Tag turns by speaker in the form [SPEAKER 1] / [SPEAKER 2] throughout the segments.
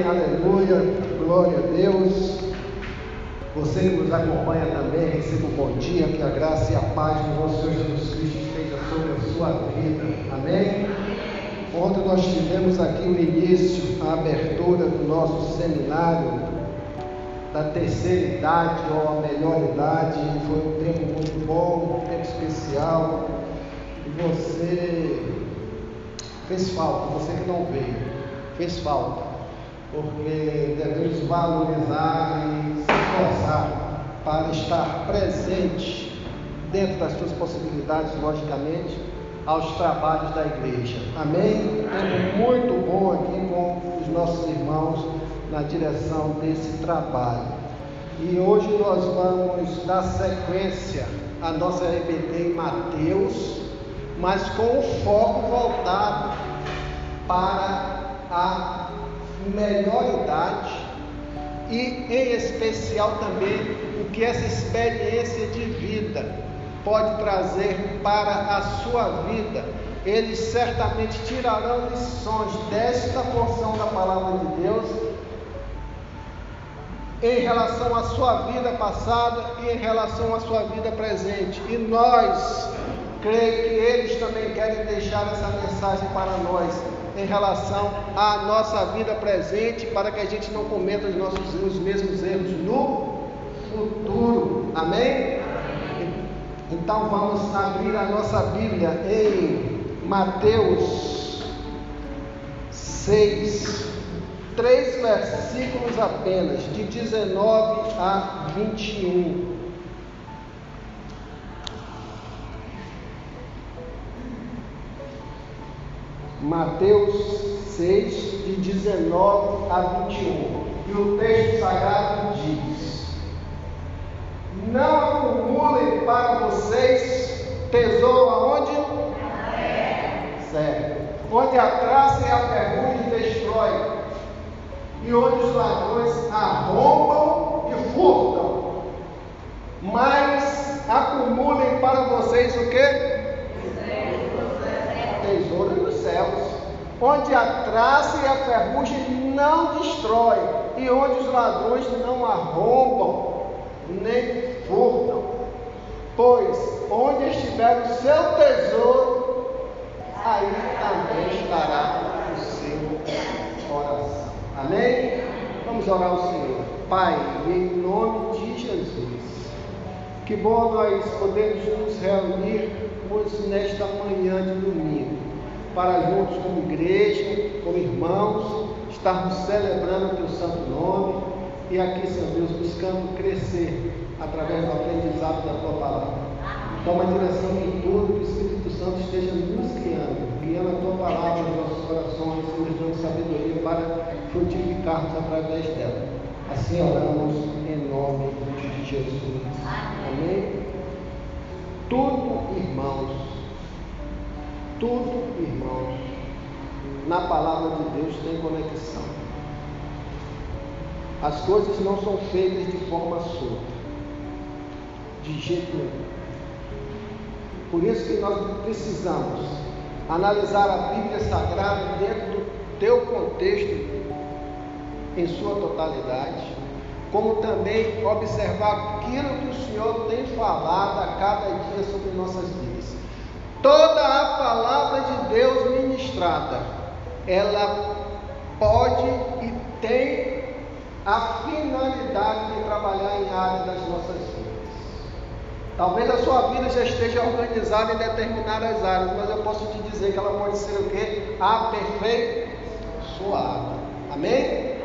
[SPEAKER 1] Amém, aleluia, glória a Deus. Você que nos acompanha também, receba um bom dia, que a graça e a paz do nosso Senhor Jesus Cristo esteja sobre a sua vida. Amém? Ontem nós tivemos aqui o início, a abertura do nosso seminário da terceira idade ou a melhor idade. Foi um tempo muito bom, um tempo especial. E você fez falta, você que não veio, fez falta porque devemos valorizar e se esforçar para estar presente dentro das suas possibilidades, logicamente, aos trabalhos da igreja. Amém? Tempo muito bom aqui com os nossos irmãos na direção desse trabalho. E hoje nós vamos dar sequência à nossa RBT em Mateus, mas com o foco voltado para a melhor idade e, em especial, também o que essa experiência de vida pode trazer para a sua vida. Eles certamente tirarão lições desta porção da palavra de Deus em relação à sua vida passada e em relação à sua vida presente. E nós, creio que eles também querem deixar essa mensagem para nós em relação à nossa vida presente, para que a gente não cometa os, nossos, os mesmos erros no futuro. Amém? Então vamos abrir a nossa Bíblia em Mateus 6, três versículos apenas, de 19 a 21. Mateus 6, de 19 a 21. E o texto sagrado diz: Não acumulem para vocês tesouro aonde? Certo. Onde a traça e a ferrugem destrói, e onde os ladrões arrombam e furtam. Mas acumulem para vocês o que? Tesouro céus, onde a traça e a ferrugem não destrói, e onde os ladrões não arrombam, nem furtam. Pois onde estiver o seu tesouro, aí também estará o seu coração. Amém? Vamos orar ao Senhor. Pai, em nome de Jesus. Que bom nós podemos nos reunir hoje nesta manhã de domingo para juntos como igreja, como irmãos, estarmos celebrando o teu santo nome e aqui, Senhor Deus, buscando crescer através do aprendizado da tua palavra. Toma a direção de tudo, que o Espírito Santo esteja nos guiando, guiando a tua palavra nos nossos corações e nos dando sabedoria para frutificarmos através dela. Assim oramos em nome de Jesus. Amém? Tudo, irmãos, tudo, irmãos, na palavra de Deus tem conexão. As coisas não são feitas de forma solta, de jeito nenhum. Por isso que nós precisamos analisar a Bíblia Sagrada dentro do teu contexto, em sua totalidade, como também observar aquilo que o Senhor tem falado a cada dia sobre nossas vidas. Toda a palavra de Deus ministrada, ela pode e tem a finalidade de trabalhar em áreas das nossas vidas. Talvez a sua vida já esteja organizada em determinadas áreas, mas eu posso te dizer que ela pode ser o que? Aperfeiçoada. Amém?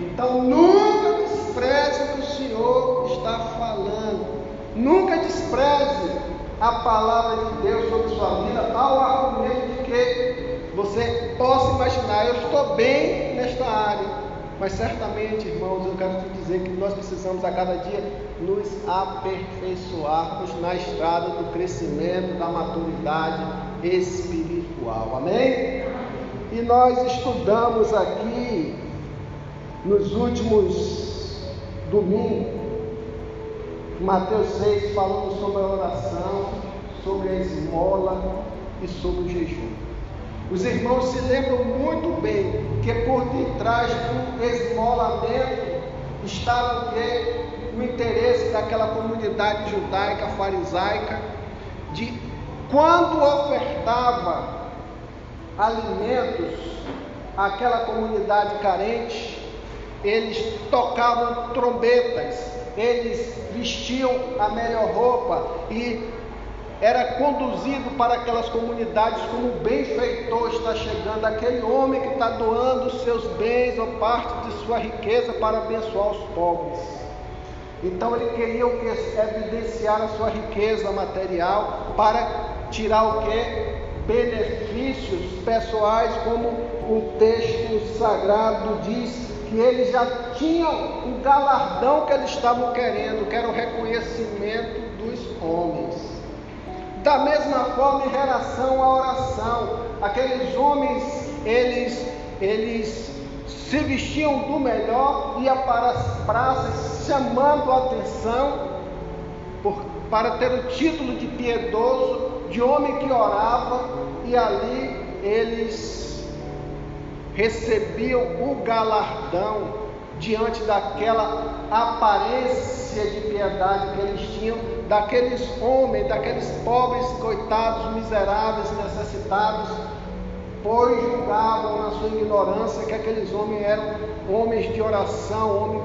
[SPEAKER 1] Então nunca despreze o que o Senhor está falando. Nunca despreze a palavra de Deus sobre sua vida ao argumento de que você possa imaginar, eu estou bem nesta área. Mas certamente, irmãos, eu quero te dizer que nós precisamos a cada dia nos aperfeiçoarmos na estrada do crescimento, da maturidade espiritual. Amém? E nós estudamos aqui nos últimos domingos Mateus 6 falando sobre a oração, sobre a esmola e sobre o jejum. Os irmãos se lembram muito bem que por detrás do esmolamento estava o? O interesse daquela comunidade judaica, farisaica, de quando ofertava alimentos àquela comunidade carente, eles tocavam trombetas, eles vestiam a melhor roupa e era conduzido para aquelas comunidades como benfeitor está chegando, aquele homem que está doando seus bens ou parte de sua riqueza para abençoar os pobres. Então ele queria o que? Evidenciar a sua riqueza material para tirar o que? Benefícios pessoais, como o texto sagrado diz que eles já tinham o galardão que eles estavam querendo, que era o reconhecimento dos homens. Da mesma forma, em relação à oração, aqueles homens, eles, eles se vestiam do melhor, ia para as praças chamando a atenção por, para ter o título de piedoso, de homem que orava, e ali eles recebiam o galardão diante daquela aparência de piedade que eles tinham, daqueles homens, daqueles pobres, coitados, miseráveis, necessitados, pois julgavam na sua ignorância que aqueles homens eram homens de oração, homens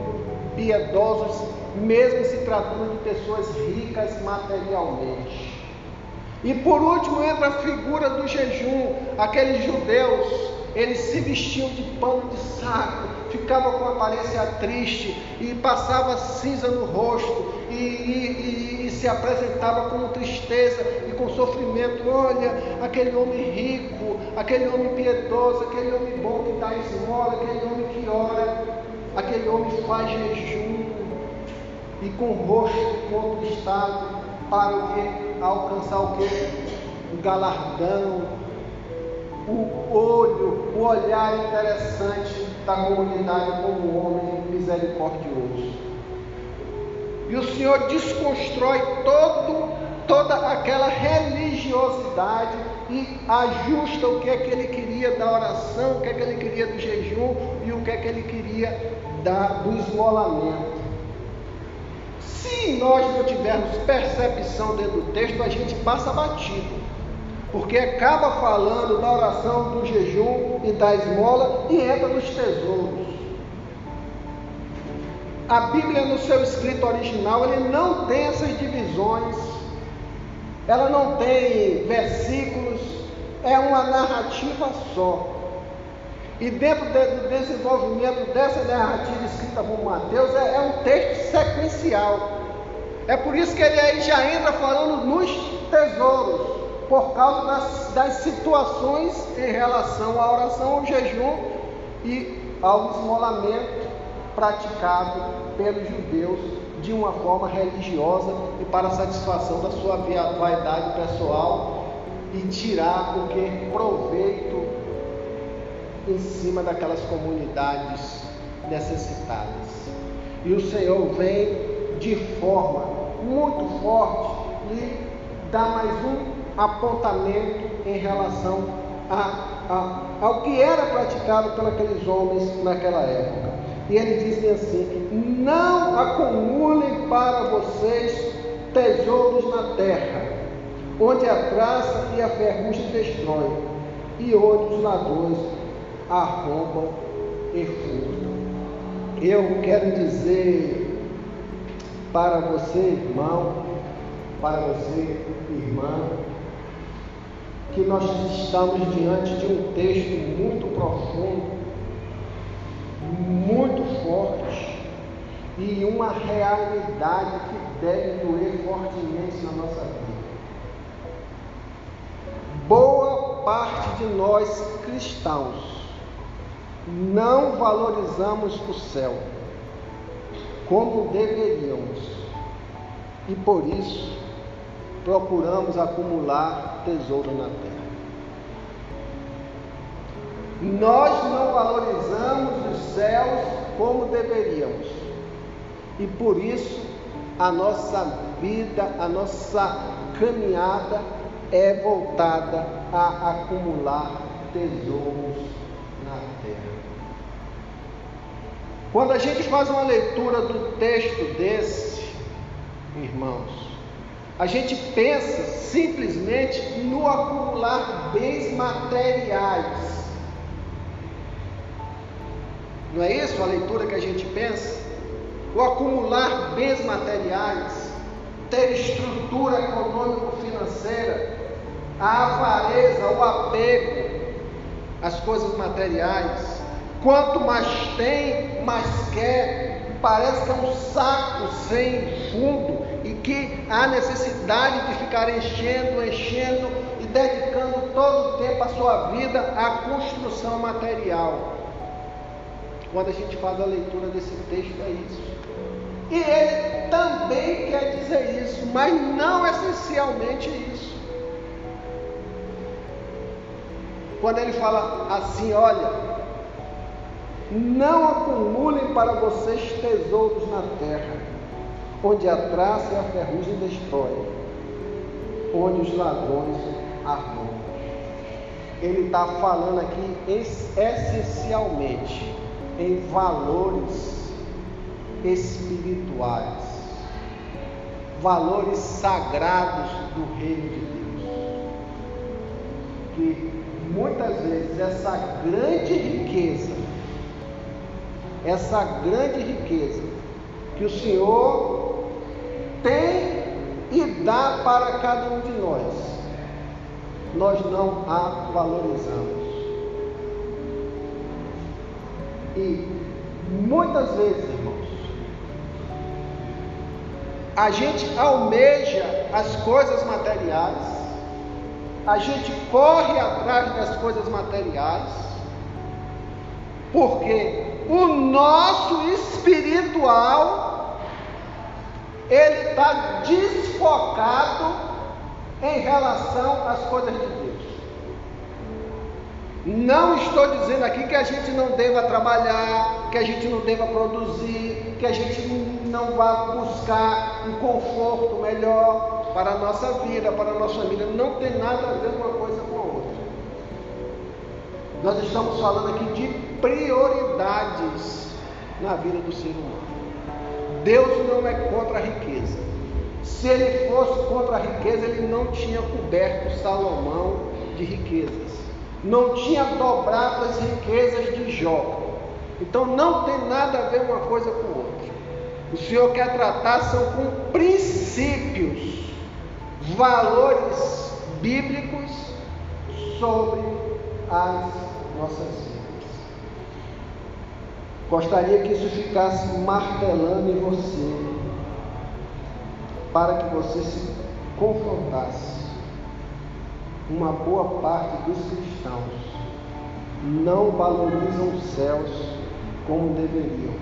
[SPEAKER 1] piedosos, mesmo se tratando de pessoas ricas materialmente. E por último entra a figura do jejum, aqueles judeus, eles se vestiam de pano de saco, ficava com aparência triste e passava cinza no rosto e, e, e, se apresentava com tristeza e com sofrimento. Olha, aquele homem rico, aquele homem piedoso, aquele homem bom que dá esmola, aquele homem que ora, aquele homem faz jejum e com o rosto contristado para o que? Alcançar o que? O galardão, o olho, o olhar interessante da comunidade como homem misericordioso. E o Senhor desconstrói todo, toda aquela religiosidade e ajusta o que é que ele queria da oração, o que é que ele queria do jejum e o que é que ele queria da, do esmolamento. Se nós não tivermos percepção dentro do texto, a gente passa batido porque acaba falando da oração, do jejum e da esmola e entra nos tesouros. A Bíblia, no seu escrito original, ele não tem essas divisões, ela não tem versículos, é uma narrativa só. E dentro do desenvolvimento dessa narrativa escrita por Mateus, é, é um texto sequencial. É por isso que ele aí já entra falando nos tesouros por causa das, das situações em relação à oração, ao jejum e ao esmolamento praticado pelos judeus de uma forma religiosa e para satisfação da sua vaidade pessoal e tirar o proveito em cima daquelas comunidades necessitadas. E o Senhor vem de forma muito forte e dá mais um apontamento em relação a, a, ao que era praticado pelos homens naquela época. E ele diz assim: Não acumulem para vocês tesouros na terra, onde a traça e a ferrugem destroem, e onde os ladrões arrombam e furtam. Eu quero dizer para você, irmão, para você, irmã, que nós estamos diante de um texto muito profundo, muito forte e uma realidade que deve doer fortemente na nossa vida. Boa parte de nós cristãos não valorizamos o céu como deveríamos e por isso procuramos acumular tesouro na terra. Nós não valorizamos os céus como deveríamos. E por isso a nossa vida, a nossa caminhada é voltada a acumular tesouros na terra. Quando a gente faz uma leitura do texto desse, irmãos, a gente pensa simplesmente no acumular bens materiais. Não é isso a leitura que a gente pensa? O acumular bens materiais, ter estrutura econômico-financeira, a avareza, o apego às coisas materiais. Quanto mais tem, mais quer. Parece que é um saco sem fundo que há necessidade de ficar enchendo, enchendo e dedicando todo o tempo a sua vida à construção material. Quando a gente faz a leitura desse texto, é isso. E ele também quer dizer isso, mas não essencialmente isso. Quando ele fala assim, olha, não acumulem para vocês tesouros na terra, onde a traça e a ferrugem destroem, onde os ladrões arrombam. Ele está falando aqui essencialmente em valores espirituais, valores sagrados do reino de Deus. Que muitas vezes essa grande riqueza, essa grande riqueza que o Senhor tem e dá para cada um de nós, nós não a valorizamos. E muitas vezes, irmãos, a gente almeja as coisas materiais, a gente corre atrás das coisas materiais, porque o nosso espiritual ele está desfocado em relação às coisas de Deus. Não estou dizendo aqui que a gente não deva trabalhar, que a gente não deva produzir, que a gente não vá buscar um conforto melhor, para a nossa vida, para a nossa família. Não tem nada a ver uma coisa com a outra. Nós estamos falando aqui de prioridades na vida do ser humano. Deus não é contra a riqueza. Se ele fosse contra a riqueza, ele não tinha coberto Salomão de riquezas. Não tinha dobrado as riquezas de Jó. Então não tem nada a ver uma coisa com outra. O Senhor quer tratar são com princípios valores bíblicos sobre as nossas vidas. Gostaria que isso ficasse martelando em você, para que você se confrontasse. Uma boa parte dos cristãos não valorizam os céus como deveriam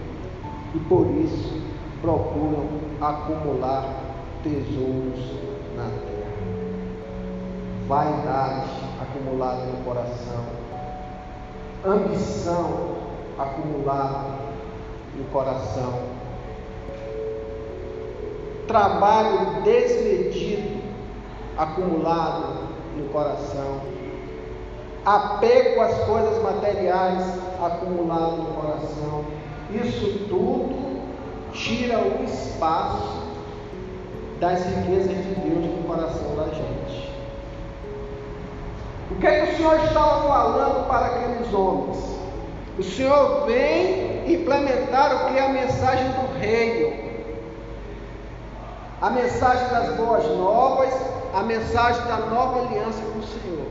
[SPEAKER 1] e por isso procuram acumular tesouros na terra. Vaidade acumulada no coração, ambição acumulada no coração, trabalho desmedido acumulado no coração, apego às coisas materiais acumulado no coração. Isso tudo tira o espaço das riquezas de Deus no coração da gente. O que é que o Senhor estava falando para aqueles homens? O Senhor vem implementar o que é a mensagem do reino. A mensagem das boas novas, a mensagem da nova aliança com o Senhor.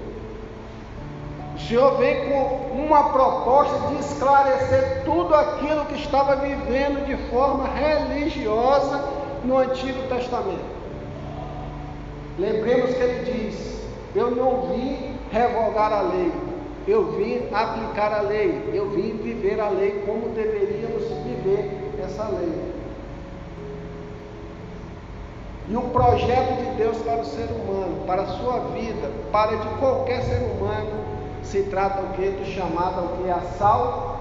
[SPEAKER 1] O Senhor vem com uma proposta de esclarecer tudo aquilo que estava vivendo de forma religiosa no Antigo Testamento. Lembremos que ele diz: Eu não vim revogar a lei, eu vim aplicar a lei, eu vim viver a lei como deveríamos viver essa lei. E o projeto de Deus para o ser humano, para a sua vida, para de qualquer ser humano, se trata o que? Do chamado ao que? A salvação.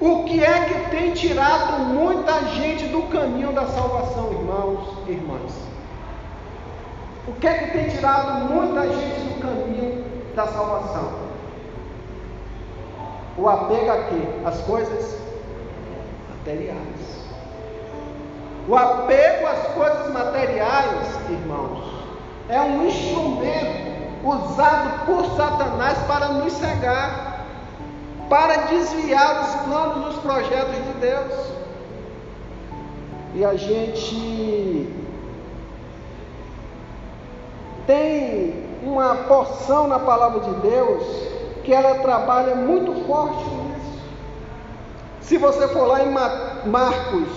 [SPEAKER 1] O que é que tem tirado muita gente do caminho da salvação, irmãos e irmãs? O que é que tem tirado muita gente do caminho da salvação? O apego a quê? As coisas materiais. O apego às coisas materiais, irmãos, é um instrumento usado por Satanás para nos cegar, para desviar os planos e os projetos de Deus. E a gente tem uma porção na palavra de Deus que ela trabalha muito forte nisso. Se você for lá em Marcos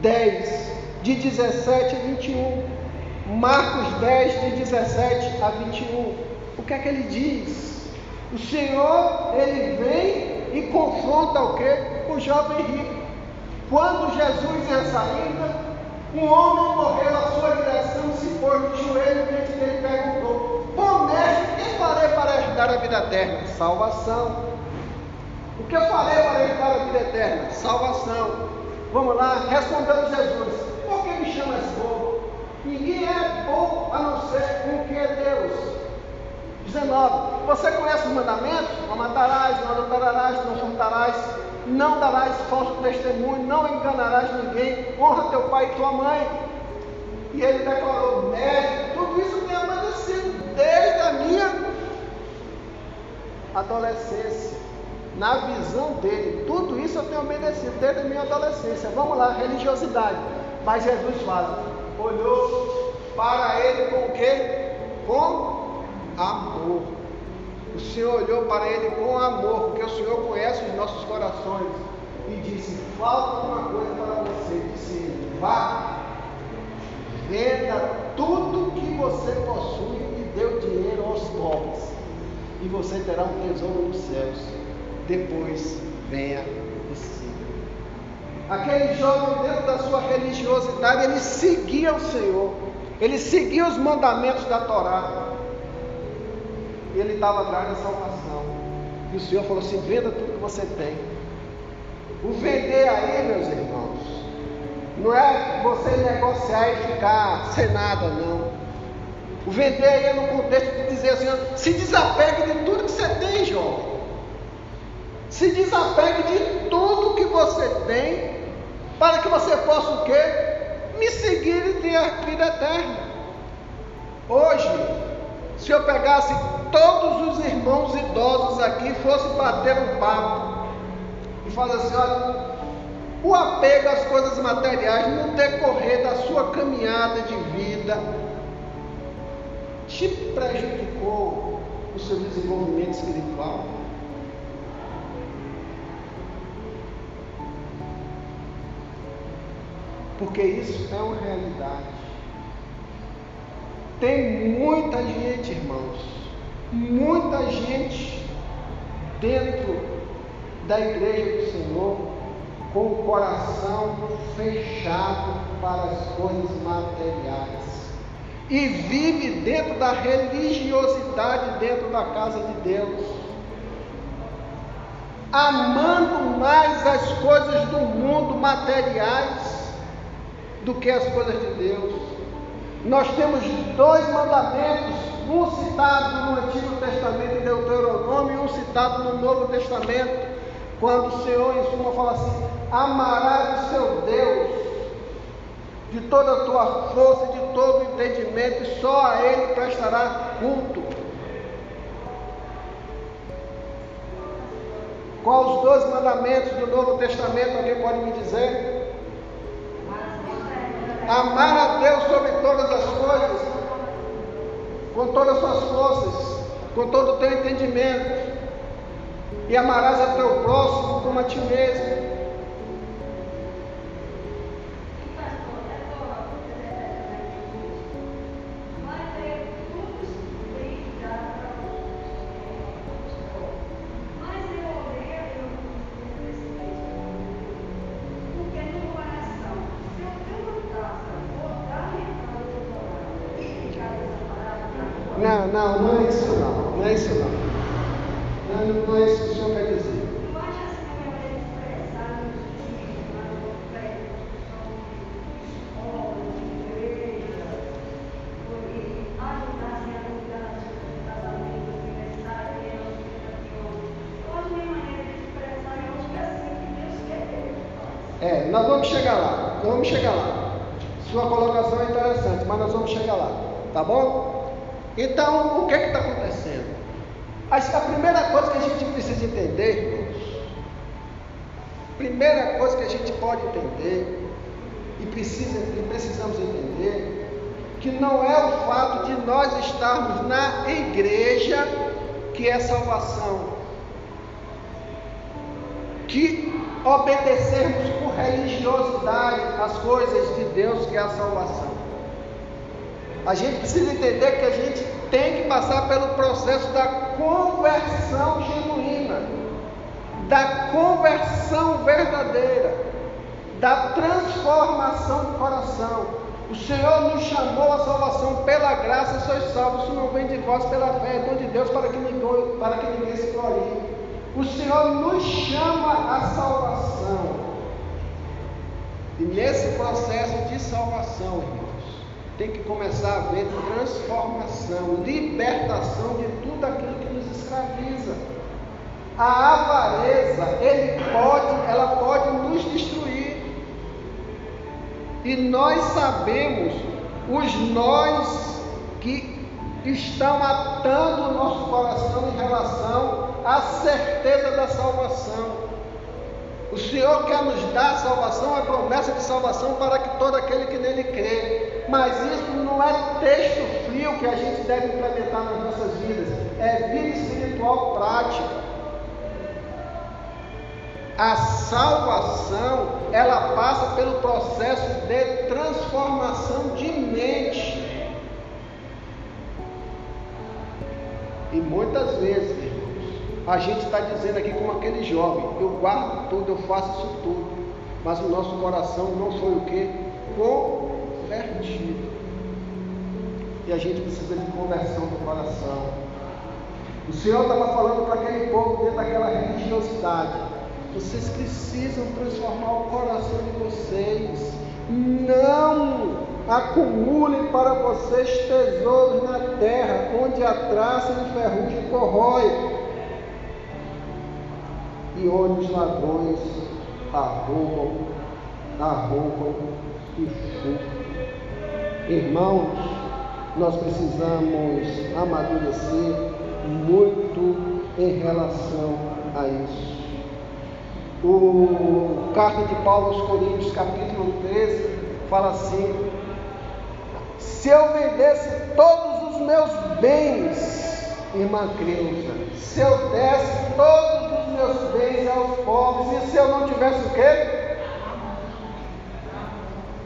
[SPEAKER 1] 10, de 17 a 21, Marcos 10, de 17 a 21. O que é que ele diz? O Senhor, ele vem e confronta o que? O jovem rico. Quando Jesus ia saindo, um homem correu à sua direção, se pôs de joelho vida eterna? Salvação. O que eu farei para herdar a vida eterna? Salvação. Vamos lá, respondeu Jesus: Por que me chamas bom? Ninguém é bom a não ser com que é Deus. 19. Você conhece os mandamentos? Não matarás, não adulterarás, não furtarás, não darás falso testemunho, não enganarás ninguém, honra teu pai e tua mãe. E ele declarou, mestre, tudo isso tem acontecido desde a minha adolescência. Na visão dele, tudo isso eu tenho obedecido desde a minha adolescência. Vamos lá, religiosidade. Mas Jesus fala, olhou para ele com o quê? Com amor. O Senhor olhou para ele com amor, porque o Senhor conhece os nossos corações. E disse: Falta uma coisa para você. Disse Vá, venda tudo que você possui e dê o dinheiro aos pobres. E você terá um tesouro nos céus. Depois venha Aquele jovem, dentro da sua religiosidade, ele seguia o Senhor, ele seguia os mandamentos da Torá. E ele estava atrás da salvação. E o Senhor falou assim: venda tudo que você tem. O vender aí, meus irmãos, não é você negociar e ficar sem nada, não. O vender aí é no contexto de dizer assim: se desapegue de tudo que você tem, jovem. Se desapegue de tudo que você tem para que você possa o quê? Me seguir e ter a vida eterna. Hoje, se eu pegasse todos os irmãos idosos aqui e fosse bater um papo e falar assim, olha, o apego às coisas materiais no decorrer da sua caminhada de vida te prejudicou o seu desenvolvimento espiritual. porque isso é uma realidade. Tem muita gente, irmãos, muita gente dentro da igreja do Senhor com o coração fechado para as coisas materiais e vive dentro da religiosidade dentro da casa de Deus, amando mais as coisas do mundo materiais do que as coisas de Deus. Nós temos dois mandamentos, um citado no Antigo Testamento em Deuteronômio e um citado no Novo Testamento, quando o Senhor em suma fala assim: amarás o seu Deus de toda a tua força, todo entendimento, e só a Ele prestará culto. Quais os dois mandamentos do Novo Testamento? Alguém pode me dizer? Amar a Deus sobre todas as coisas, com todas as suas forças, com todo o teu entendimento, e amarás a teu próximo como a ti mesmo. Vamos chegar lá. Sua colocação é interessante, mas nós vamos chegar lá, tá bom? Então, o que é está acontecendo? A primeira coisa que a gente precisa entender, irmãos, primeira coisa que a gente pode entender e, precisa, e precisamos entender que não é o fato de nós estarmos na igreja que é salvação, que obedecermos religiosidade as coisas de Deus que é a salvação. A gente precisa entender que a gente tem que passar pelo processo da conversão genuína, da conversão verdadeira, da transformação do coração. O Senhor nos chamou à salvação pela graça, sois salvos, se não vem de vós pela fé, é dom de Deus para que, ninguém, para que ninguém se glorie. O Senhor nos chama à salvação. E nesse processo de salvação, irmãos, tem que começar a haver transformação, libertação de tudo aquilo que nos escraviza. A avareza, pode, ela pode nos destruir. E nós sabemos os nós que estão atando o nosso coração em relação à certeza da salvação. O Senhor quer nos dar salvação, a promessa de salvação para que todo aquele que nele crê. Mas isso não é texto frio que a gente deve implementar nas nossas vidas, é vida espiritual prática. A salvação, ela passa pelo processo de transformação de mente. E muitas vezes, a gente está dizendo aqui como aquele jovem, eu guardo tudo, eu faço isso tudo, mas o nosso coração não foi o que? Convertido. E a gente precisa de conversão do coração. O Senhor estava falando para aquele povo dentro daquela religiosidade. Vocês precisam transformar o coração de vocês. Não acumulem para vocês tesouros na terra, onde a traça e o ferrugem corrói, e onde os ladrões arrombam, arrombam e furtam. Irmãos, nós precisamos amadurecer muito em relação a isso o carta de Paulo aos Coríntios, capítulo 13, fala assim: Se eu vendesse todos os meus bens, irmã Creuza, se eu desse todos aos pobres, e se eu não tivesse o quê?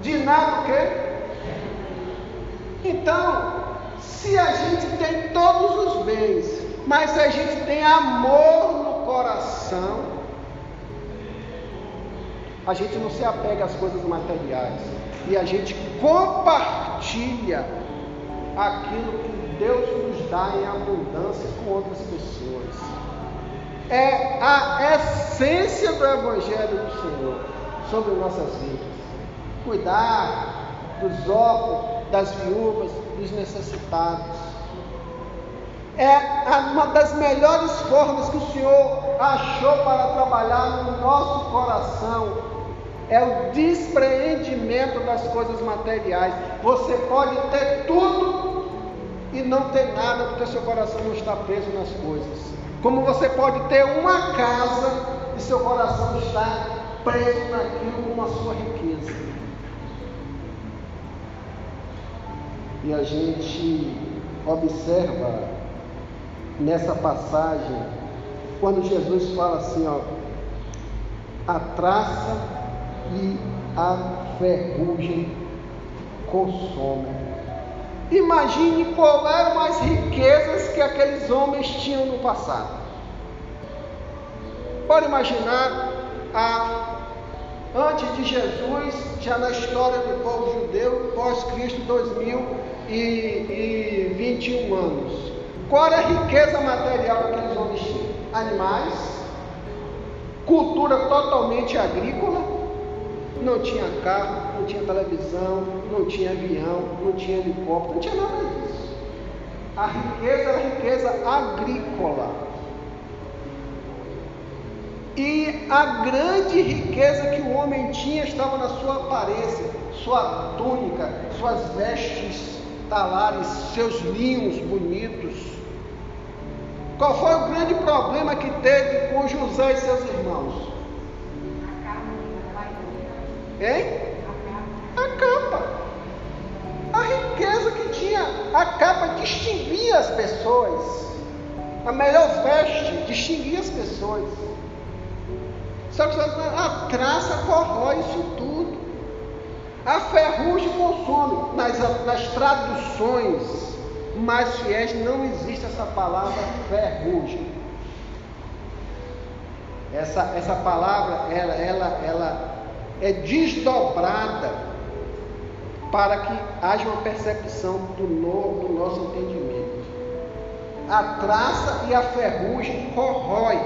[SPEAKER 1] De nada o quê? Então, se a gente tem todos os bens, mas se a gente tem amor no coração, a gente não se apega às coisas materiais e a gente compartilha aquilo que Deus nos dá em abundância com outras pessoas. É a essência do Evangelho do Senhor sobre nossas vidas. Cuidar dos órfãos, das viúvas, dos necessitados. É uma das melhores formas que o Senhor achou para trabalhar no nosso coração é o despreendimento das coisas materiais. Você pode ter tudo e não ter nada, porque seu coração não está preso nas coisas. Como você pode ter uma casa e seu coração está preso naquilo com a sua riqueza. E a gente observa nessa passagem, quando Jesus fala assim, ó, a traça e a ferrugem consome. Imagine qual eram as riquezas que aqueles homens tinham no passado. Pode imaginar a antes de Jesus, já na história do povo judeu, pós-Cristo, 2021 anos. Qual era a riqueza material que aqueles homens tinham? Animais, cultura totalmente agrícola, não tinha carro, não tinha televisão, não tinha avião, não tinha helicóptero, não tinha nada disso. A riqueza era riqueza agrícola. E a grande riqueza que o homem tinha estava na sua aparência, sua túnica, suas vestes talares, seus linhos bonitos. Qual foi o grande problema que teve com José e seus irmãos? Hein? A capa. A riqueza que tinha, a capa as pessoas. A melhor veste distinguia as pessoas. Só que a traça corrói isso tudo. A ferrugem consome. Nas, nas traduções mais fiéis não existe essa palavra ferrugem. Essa, essa palavra, ela, ela, ela é desdobrada para que haja uma percepção do, no, do nosso entendimento. A traça e a ferrugem corrói.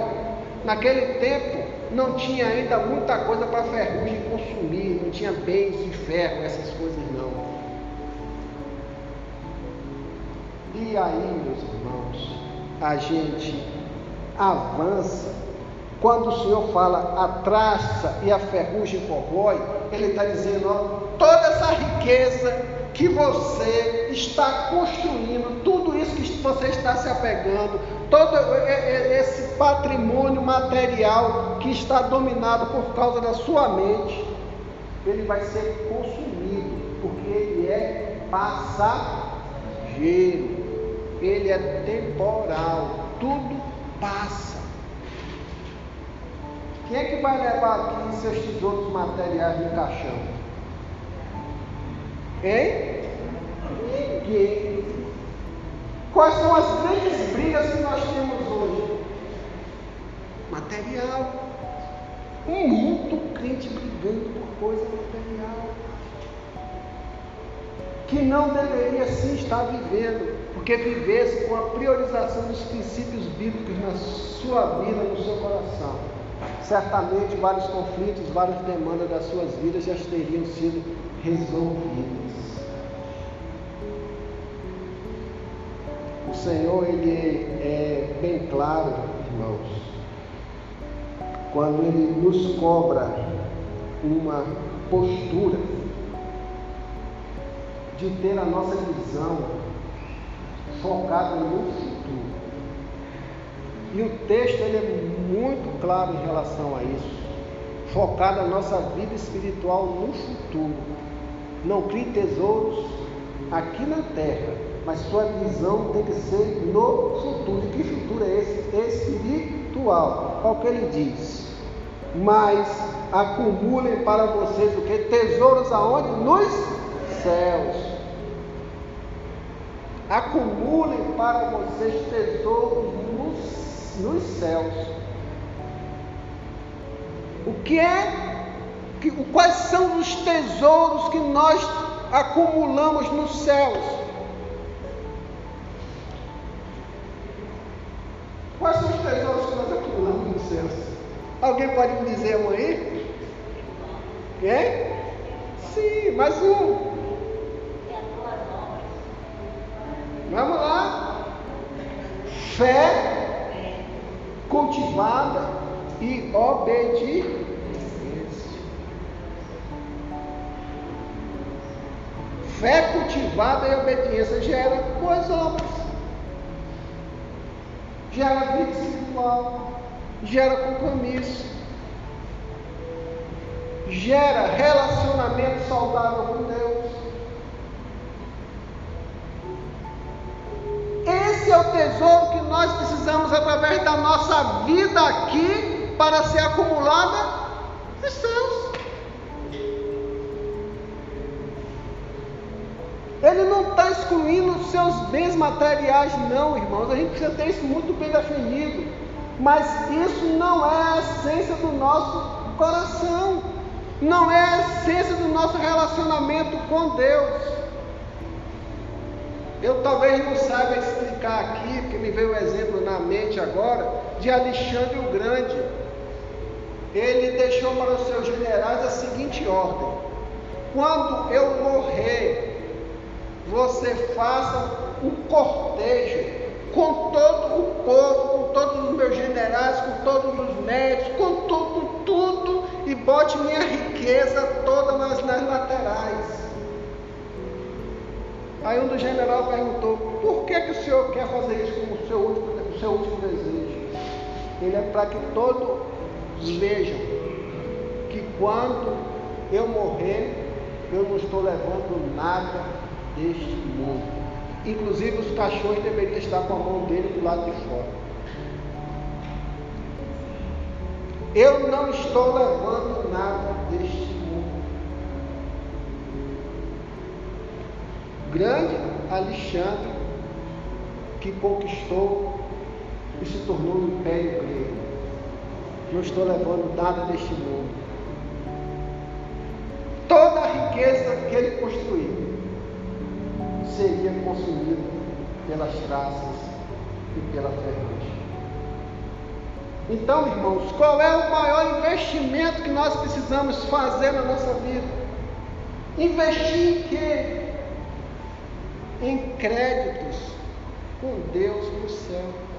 [SPEAKER 1] Naquele tempo, não tinha ainda muita coisa para a ferrugem consumir, não tinha bens de ferro, essas coisas não. E aí, meus irmãos, a gente avança. Quando o Senhor fala a traça e a ferrugem corrói, Ele está dizendo, ó, toda essa riqueza que você está construindo, tudo isso que você está se apegando, todo esse patrimônio material que está dominado por causa da sua mente, ele vai ser consumido, porque ele é passageiro, ele é temporal, tudo passa. Quem é que vai levar aqui seus tesouros materiais no caixão? Hein? Ninguém. Quais são as grandes brigas que nós temos hoje? Material. Muito crente brigando por coisa material. Que não deveria sim estar vivendo, porque vivesse com a priorização dos princípios bíblicos na sua vida, no seu coração. Certamente vários conflitos, várias demandas das suas vidas já teriam sido resolvidas. O Senhor, Ele é bem claro, irmãos, quando Ele nos cobra uma postura de ter a nossa visão focada no futuro. E o texto ele é muito claro em relação a isso. Focada a nossa vida espiritual no futuro. Não crie tesouros aqui na terra, mas sua visão tem que ser no futuro. E que futuro é esse? Espiritual. Olha o que ele diz. Mas acumulem para vocês o que? Tesouros aonde? Nos céus. Acumulem para vocês tesouros nos, nos céus. O que é? Que, quais são os tesouros que nós acumulamos nos céus? Quais são os tesouros que nós acumulamos nos céus? Alguém pode me dizer um aí? É? Sim, mais um. Vamos lá. Fé cultivada e obediência. Fé cultivada e obediência gera boas obras, gera vida espiritual, gera compromisso, gera relacionamento saudável com Deus. Esse é o tesouro que nós precisamos através da nossa vida aqui para ser acumulada nos céus. Ele não está excluindo os seus bens materiais, não, irmãos. A gente precisa ter isso muito bem definido. Mas isso não é a essência do nosso coração. Não é a essência do nosso relacionamento com Deus. Eu talvez não saiba explicar aqui, porque me veio o um exemplo na mente agora, de Alexandre o Grande. Ele deixou para os seus generais a seguinte ordem: quando eu morrer, você faça um cortejo com todo o povo, com todos os meus generais, com todos os médicos, com tudo, com tudo, e bote minha riqueza toda nas, nas laterais. Aí um dos generais perguntou, por que, que o senhor quer fazer isso como o seu último, o seu último desejo? Ele é para que todos vejam que quando eu morrer, eu não estou levando nada deste mundo. Inclusive os cachorros deveriam estar com a mão dele do lado de fora. Eu não estou levando nada deste mundo. Grande Alexandre, que conquistou e se tornou um império grego. Não estou levando nada deste mundo. Toda a riqueza que ele construiu seria consumido pelas traças e pela ferrugem. Então, irmãos, qual é o maior investimento que nós precisamos fazer na nossa vida? Investir em quê? Em créditos com Deus no céu.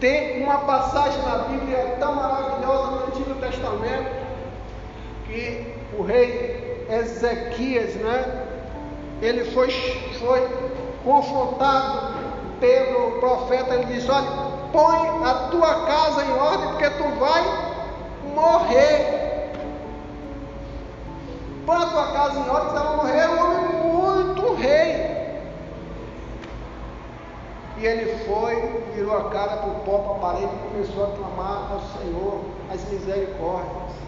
[SPEAKER 1] Tem uma passagem na Bíblia tão maravilhosa no Antigo Testamento que o rei Ezequias, né? ele foi, foi confrontado pelo profeta, ele diz, olha, põe a tua casa em ordem, porque tu vai morrer. Põe a tua casa em ordem, você vai morrer, um homem muito rei. E ele foi, virou a cara para o pó, para a parede e começou a clamar ao Senhor as misericórdias.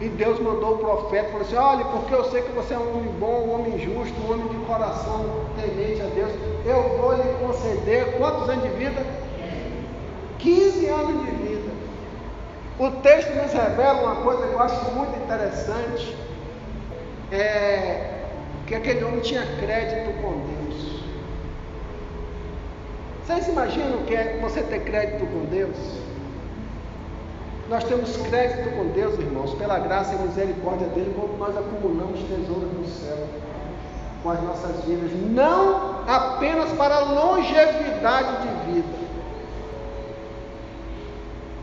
[SPEAKER 1] E Deus mandou o profeta, falou assim: olha, porque eu sei que você é um homem bom, um homem justo, um homem de coração temente a Deus, eu vou lhe conceder quantos anos de vida? 15 anos de vida. O texto nos revela uma coisa que eu acho muito interessante, é que aquele homem tinha crédito com. Vocês imaginam o que é você ter crédito com Deus? Nós temos crédito com Deus, irmãos, pela graça e misericórdia dele, como nós acumulamos tesouros no céu com as nossas vidas, não apenas para longevidade de vida,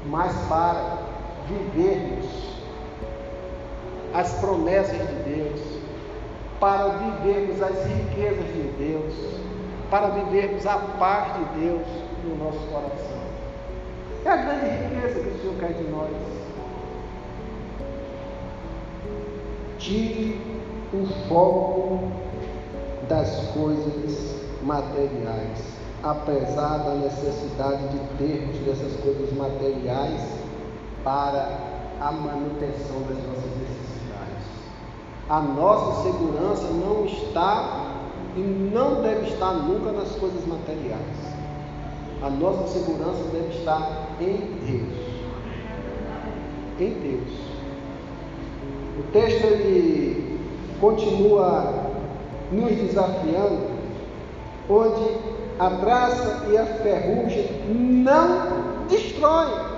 [SPEAKER 1] mas para vivermos as promessas de Deus, para vivermos as riquezas de Deus, para vivermos a paz de Deus no nosso coração. É a grande riqueza que o Senhor quer de nós. Tire o foco das coisas materiais, apesar da necessidade de termos dessas coisas materiais para a manutenção das nossas necessidades. A nossa segurança não está e não deve estar nunca nas coisas materiais. A nossa segurança deve estar em Deus. Em Deus. O texto ele continua nos desafiando, onde a traça e a ferrugem não destroem.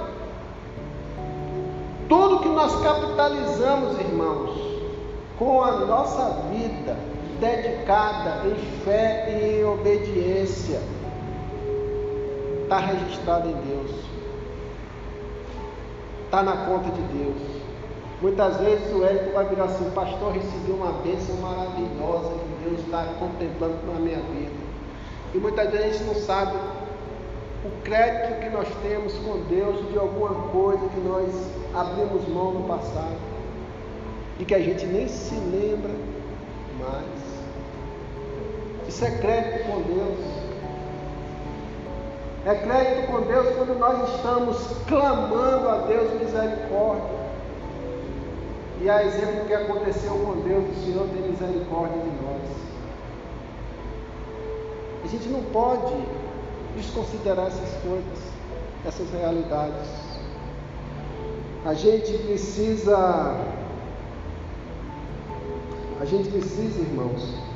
[SPEAKER 1] Tudo que nós capitalizamos, irmãos, com a nossa vida dedicada em fé e em obediência, está registrado em Deus, está na conta de Deus. Muitas vezes o Érico vai virar assim, pastor, recebi uma bênção maravilhosa que Deus está contemplando na minha vida. E muitas vezes a gente não sabe o crédito que nós temos com Deus de alguma coisa que nós abrimos mão no passado e que a gente nem se lembra mais. Isso é crédito com Deus. É crédito com Deus quando nós estamos clamando a Deus misericórdia. E a exemplo que aconteceu com Deus, o Senhor tem misericórdia de nós. A gente não pode desconsiderar essas coisas, essas realidades. A gente precisa, a gente precisa, irmãos,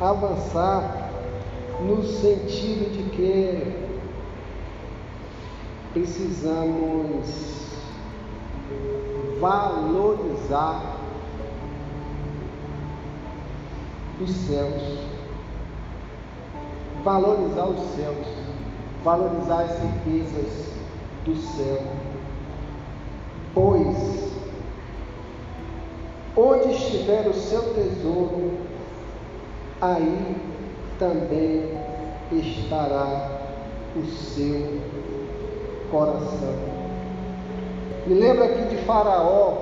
[SPEAKER 1] avançar no sentido de que precisamos valorizar os céus, valorizar os céus. valorizar as riquezas do céu. Pois, onde estiver o seu tesouro, aí também estará o seu coração. Me lembra aqui de Faraó,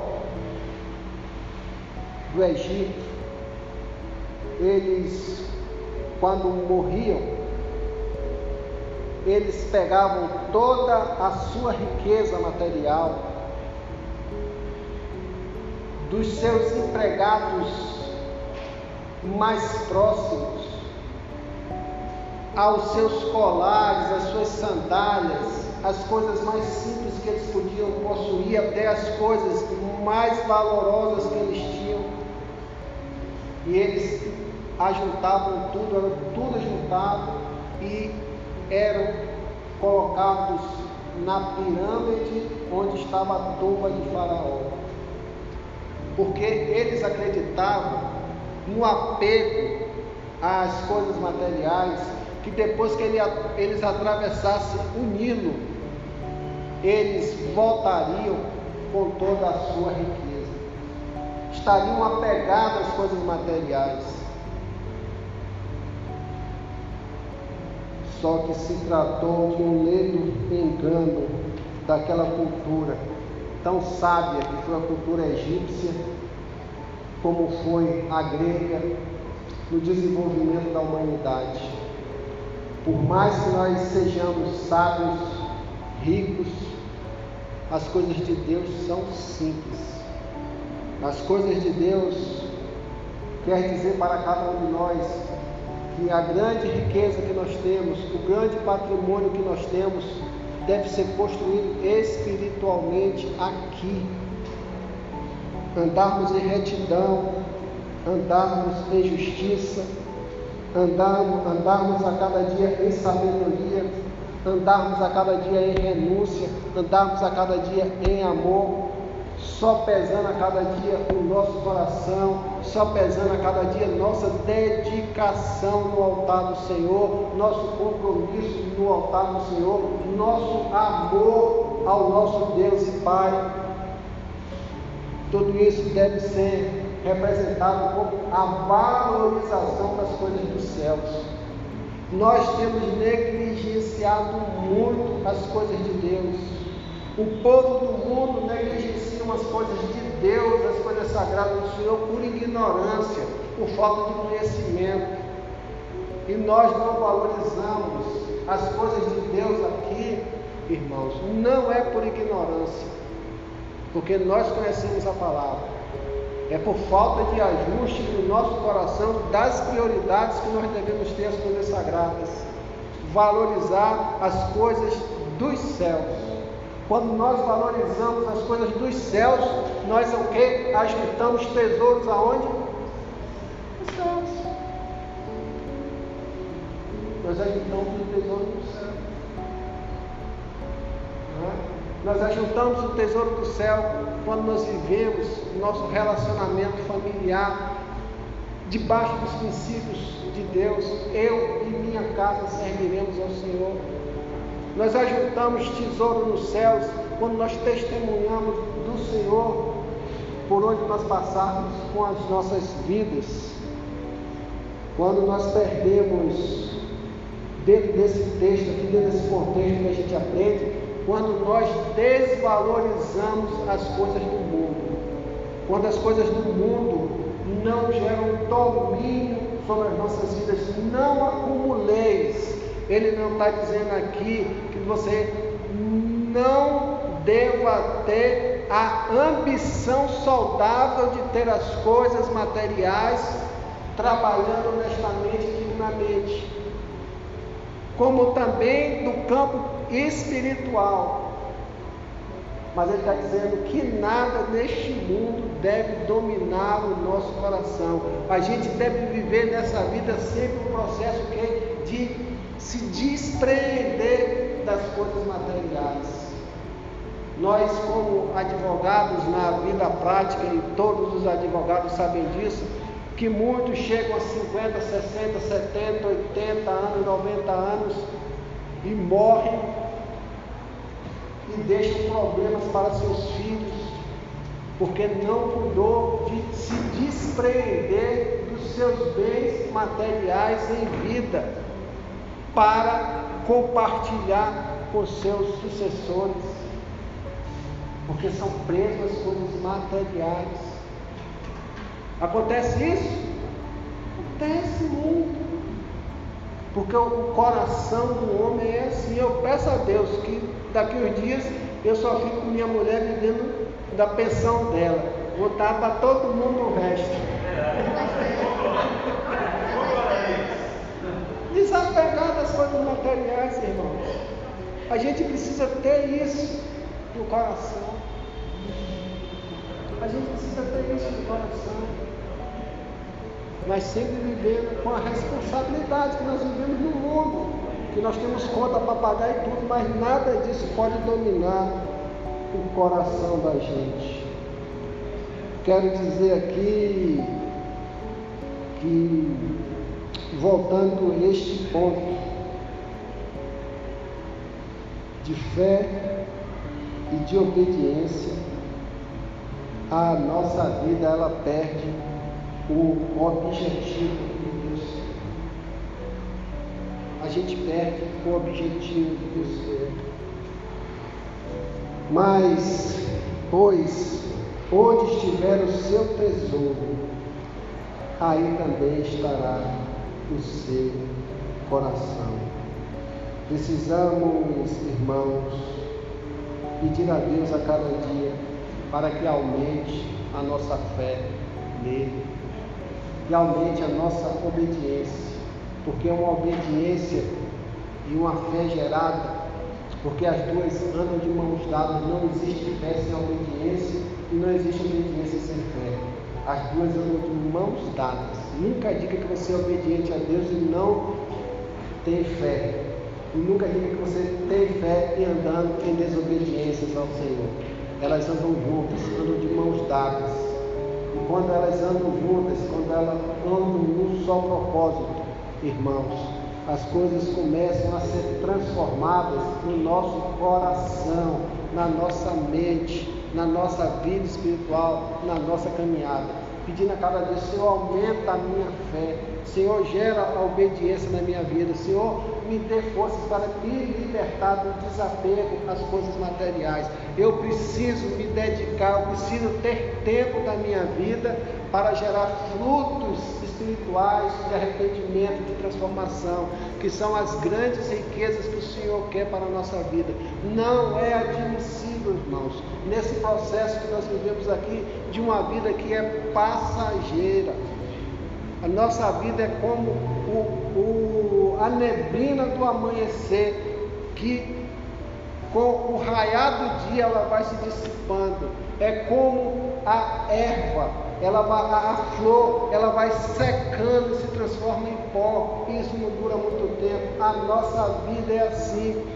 [SPEAKER 1] do Egito. Eles, quando morriam, eles pegavam toda a sua riqueza material dos seus empregados mais próximos, aos seus colares, às suas sandálias, as coisas mais simples que eles podiam possuir, até as coisas mais valorosas que eles tinham. E eles ajuntavam tudo, era tudo ajuntado e eram colocados na pirâmide onde estava a tumba de Faraó. Porque eles acreditavam no apego às coisas materiais, que depois que ele, eles atravessassem o Nilo, eles voltariam com toda a sua riqueza. Estariam apegados às coisas materiais. Só que se tratou de um ledo engano daquela cultura tão sábia que foi a cultura egípcia, como foi a grega no desenvolvimento da humanidade. Por mais que nós sejamos sábios, ricos, as coisas de Deus são simples. As coisas de Deus quer dizer para cada um de nós que a grande riqueza que nós temos, o grande patrimônio que nós temos, deve ser construído espiritualmente aqui. Andarmos em retidão, andarmos em justiça, andarmos, andarmos a cada dia em sabedoria, andarmos a cada dia em renúncia, andarmos a cada dia em amor, só pesando a cada dia o nosso coração, só pesando a cada dia nossa dedicação no altar do Senhor, nosso compromisso no altar do Senhor, nosso amor ao nosso Deus e Pai. Tudo isso deve ser representado como a valorização das coisas dos céus. Nós temos negligenciado muito as coisas de Deus. O povo do mundo negligencia as coisas de Deus, as coisas sagradas do Senhor, por ignorância, por falta de conhecimento. E nós não valorizamos as coisas de Deus aqui, irmãos, não é por ignorância, porque nós conhecemos a palavra. É por falta de ajuste no nosso coração das prioridades que nós devemos ter as coisas sagradas. Valorizar as coisas dos céus. Quando nós valorizamos as coisas dos céus, nós o que? Ajuntamos tesouros aonde? Nos céus. Nós ajuntamos o tesouro Nós ajuntamos o tesouro do céu quando nós vivemos nosso relacionamento familiar debaixo dos princípios de Deus. Eu e minha casa serviremos ao Senhor. Nós ajuntamos tesouro nos céus quando nós testemunhamos do Senhor por onde nós passarmos com as nossas vidas. Quando nós perdemos dentro desse texto, aqui dentro desse contexto que a gente aprende, quando nós desvalorizamos as coisas do mundo, quando as coisas do mundo não geram domínio sobre as nossas vidas, não acumuleis. Ele não está dizendo aqui que você não deva ter a ambição saudável de ter as coisas materiais trabalhando honestamente e dignamente, como também do campo espiritual. Mas ele está dizendo que nada neste mundo deve dominar o nosso coração. A gente deve viver nessa vida sempre um processo que, de se despreender das coisas materiais. Nós, como advogados na vida prática, e todos os advogados sabem disso, que muitos chegam a 50, 60, 70, 80 anos, 90 anos e morrem e deixam problemas para seus filhos, porque não cuidou de se despreender dos seus bens materiais em vida para compartilhar com seus sucessores, porque são presos às coisas materiais. Acontece isso? Acontece muito. Porque o coração do homem é assim. Eu peço a Deus que daqui uns dias eu só fico com minha mulher vivendo da pensão dela. Vou dar para todo mundo o resto. Desapegar das coisas materiais, irmãos. A gente precisa ter isso no coração. A gente precisa ter isso no coração mas sempre vivendo com a responsabilidade que nós vivemos no mundo, que nós temos conta para pagar e tudo, mas nada disso pode dominar o coração da gente. Quero dizer aqui que, voltando este ponto de fé e de obediência, a nossa vida ela perde o objetivo de Deus. A gente perde o objetivo de Deus. Mas, pois, onde estiver o seu tesouro, aí também estará o seu coração. Precisamos, irmãos, pedir a Deus a cada dia para que aumente a nossa fé nele e aumente a nossa obediência, porque uma obediência e uma fé gerada, porque as duas andam de mãos dadas, não existe fé sem obediência e não existe obediência sem fé. As duas andam de mãos dadas. Nunca diga que você é obediente a Deus e não tem fé. E nunca diga que você tem fé e andando em desobediência ao Senhor. Elas andam juntas, andam de mãos dadas. Quando elas andam juntas, quando elas andam num só propósito, irmãos, as coisas começam a ser transformadas no nosso coração, na nossa mente, na nossa vida espiritual, na nossa caminhada. Pedindo a cada dia, Senhor, aumenta a minha fé, Senhor, gera a obediência na minha vida, Senhor, me dê forças para me libertar do desapego às coisas materiais. Eu preciso me dedicar, eu preciso ter tempo da minha vida para gerar frutos espirituais de arrependimento, de transformação, que são as grandes riquezas que o Senhor quer para a nossa vida. Não é admissível, irmãos, nesse processo que nós vivemos aqui, de uma vida que é passageira. A nossa vida é como o, o, a neblina do amanhecer, que com o raiar do dia ela vai se dissipando. É como a erva, ela vai, a flor, ela vai secando e se transforma em pó. Isso não dura muito tempo. A nossa vida é assim.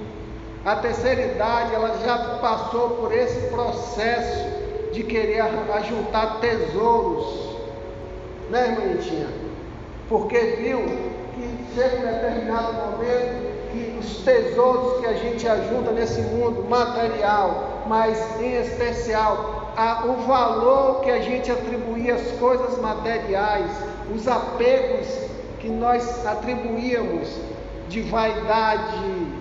[SPEAKER 1] A terceira idade, ela já passou por esse processo de querer ajuntar tesouros né, irmã Porque viu que chega um determinado momento que os tesouros que a gente ajunta nesse mundo material, mas em especial a, o valor que a gente atribuía às coisas materiais, os apegos que nós atribuíamos de vaidade,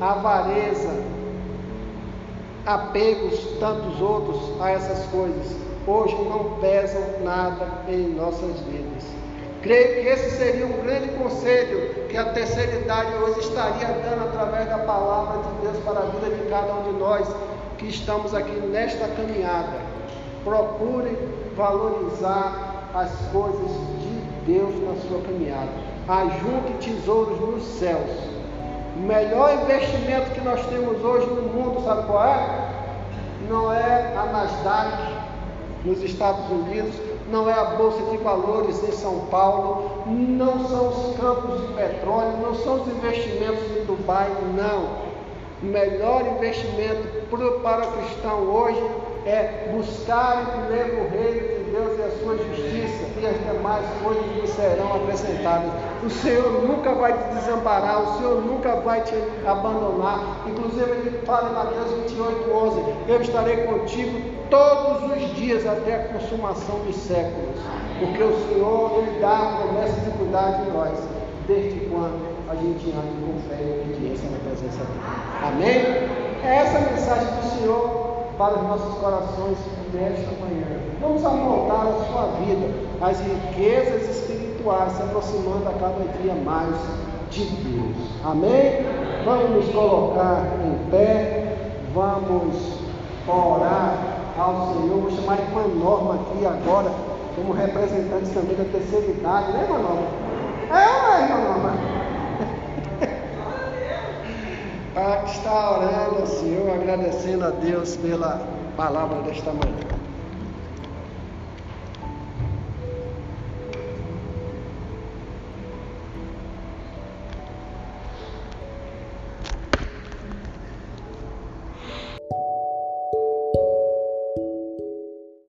[SPEAKER 1] avareza, apegos, tantos outros a essas coisas hoje não pesam nada em nossas vidas. Creio que esse seria um grande conselho que a terceira idade hoje estaria dando através da palavra de Deus para a vida de cada um de nós que estamos aqui nesta caminhada. Procure valorizar as coisas de Deus na sua caminhada. Ajunte tesouros nos céus. O melhor investimento que nós temos hoje no mundo, sabe qual é? Não é a Nasdaq, nos Estados Unidos, não é a Bolsa de Valores em São Paulo, não são os campos de petróleo, não são os investimentos em Dubai, não. O melhor investimento para o cristão hoje é buscar em primeiro reino Deus e a sua justiça, e as demais coisas lhe serão acrescentadas. O Senhor nunca vai te desamparar, o Senhor nunca vai te abandonar. Inclusive, ele fala em Mateus 28, 11: Eu estarei contigo todos os dias até a consumação dos séculos. Porque o Senhor, Ele dá a promessa de cuidar de nós, desde quando a gente anda com fé e obediência na presença dele. Amém? É essa a mensagem do Senhor para os nossos corações nesta manhã. Vamos apontar a sua vida, as riquezas espirituais, se aproximando a cada dia mais de Deus. Amém? Vamos nos colocar em pé, vamos orar ao Senhor. Vou chamar a irmã Norma aqui agora, como representante também da terceira idade, né, irmã Norma? É Norma? Ah, está orando ao Senhor, agradecendo a Deus pela palavra desta manhã.